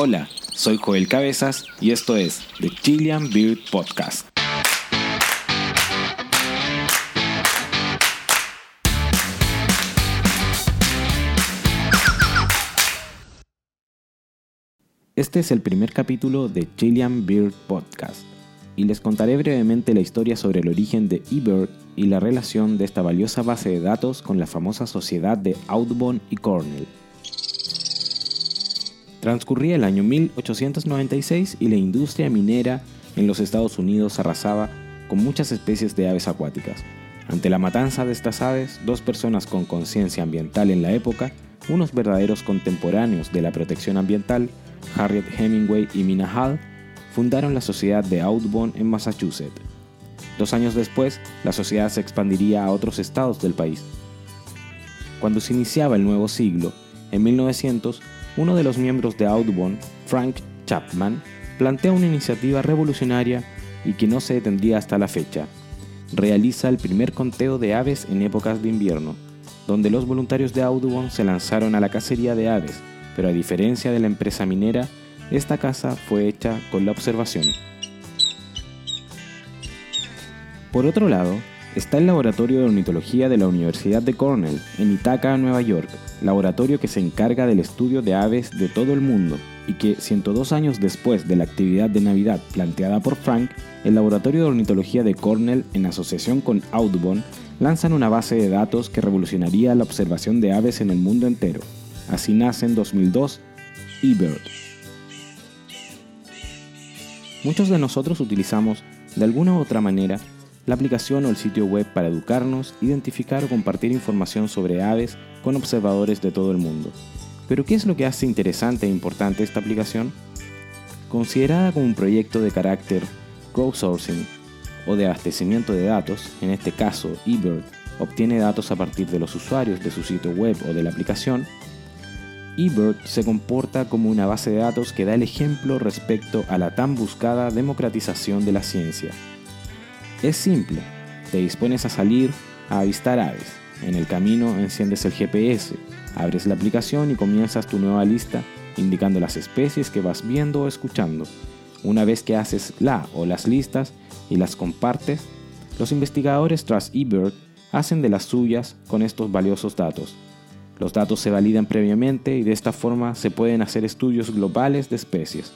Hola, soy Joel Cabezas y esto es The Chilean Beard Podcast. Este es el primer capítulo de Chilean Beard Podcast y les contaré brevemente la historia sobre el origen de eBird y la relación de esta valiosa base de datos con la famosa sociedad de Audubon y Cornell. Transcurría el año 1896 y la industria minera en los Estados Unidos arrasaba con muchas especies de aves acuáticas. Ante la matanza de estas aves, dos personas con conciencia ambiental en la época, unos verdaderos contemporáneos de la protección ambiental, Harriet Hemingway y Mina Hall, fundaron la Sociedad de Audubon en Massachusetts. Dos años después, la sociedad se expandiría a otros estados del país. Cuando se iniciaba el nuevo siglo, en 1900, uno de los miembros de Audubon, Frank Chapman, plantea una iniciativa revolucionaria y que no se detendría hasta la fecha. Realiza el primer conteo de aves en épocas de invierno, donde los voluntarios de Audubon se lanzaron a la cacería de aves, pero a diferencia de la empresa minera, esta caza fue hecha con la observación. Por otro lado, está el Laboratorio de Ornitología de la Universidad de Cornell, en Ithaca, Nueva York, laboratorio que se encarga del estudio de aves de todo el mundo y que 102 años después de la actividad de Navidad planteada por Frank, el Laboratorio de Ornitología de Cornell, en asociación con Audubon, lanzan una base de datos que revolucionaría la observación de aves en el mundo entero. Así nace en 2002 eBird. Muchos de nosotros utilizamos, de alguna u otra manera, la aplicación o el sitio web para educarnos, identificar o compartir información sobre aves con observadores de todo el mundo. Pero ¿qué es lo que hace interesante e importante esta aplicación? Considerada como un proyecto de carácter crowdsourcing o de abastecimiento de datos, en este caso eBird obtiene datos a partir de los usuarios de su sitio web o de la aplicación, eBird se comporta como una base de datos que da el ejemplo respecto a la tan buscada democratización de la ciencia. Es simple, te dispones a salir a avistar aves. En el camino enciendes el GPS, abres la aplicación y comienzas tu nueva lista indicando las especies que vas viendo o escuchando. Una vez que haces la o las listas y las compartes, los investigadores tras eBird hacen de las suyas con estos valiosos datos. Los datos se validan previamente y de esta forma se pueden hacer estudios globales de especies.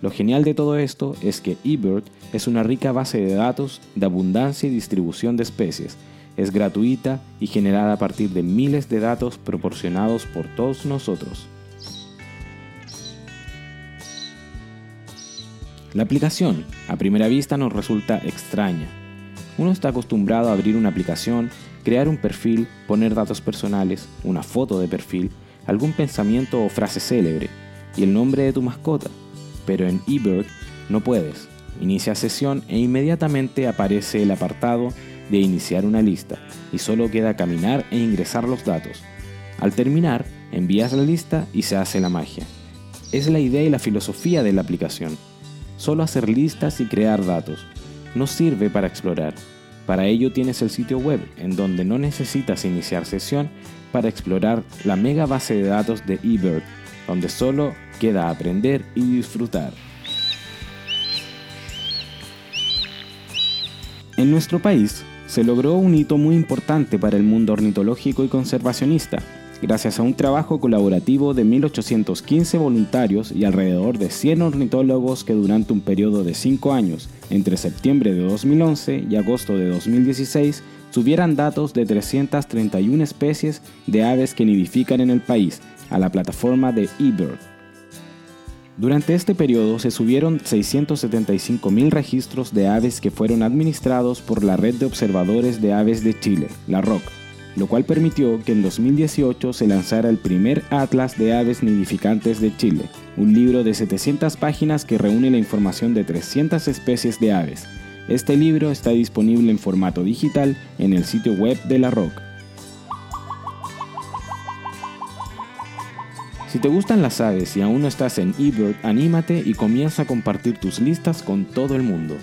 Lo genial de todo esto es que eBird es una rica base de datos de abundancia y distribución de especies. Es gratuita y generada a partir de miles de datos proporcionados por todos nosotros. La aplicación, a primera vista, nos resulta extraña. Uno está acostumbrado a abrir una aplicación, crear un perfil, poner datos personales, una foto de perfil, algún pensamiento o frase célebre y el nombre de tu mascota pero en eBird no puedes. Inicia sesión e inmediatamente aparece el apartado de iniciar una lista y solo queda caminar e ingresar los datos. Al terminar, envías la lista y se hace la magia. Es la idea y la filosofía de la aplicación. Solo hacer listas y crear datos. No sirve para explorar. Para ello tienes el sitio web, en donde no necesitas iniciar sesión para explorar la mega base de datos de eBird, donde solo queda aprender y disfrutar. En nuestro país se logró un hito muy importante para el mundo ornitológico y conservacionista, gracias a un trabajo colaborativo de 1815 voluntarios y alrededor de 100 ornitólogos que durante un periodo de 5 años, entre septiembre de 2011 y agosto de 2016, subieran datos de 331 especies de aves que nidifican en el país a la plataforma de eBird. Durante este periodo se subieron 675.000 registros de aves que fueron administrados por la Red de Observadores de Aves de Chile, la ROC, lo cual permitió que en 2018 se lanzara el primer Atlas de Aves Nidificantes de Chile, un libro de 700 páginas que reúne la información de 300 especies de aves. Este libro está disponible en formato digital en el sitio web de la ROC. Si te gustan las aves y aún no estás en eBird, anímate y comienza a compartir tus listas con todo el mundo.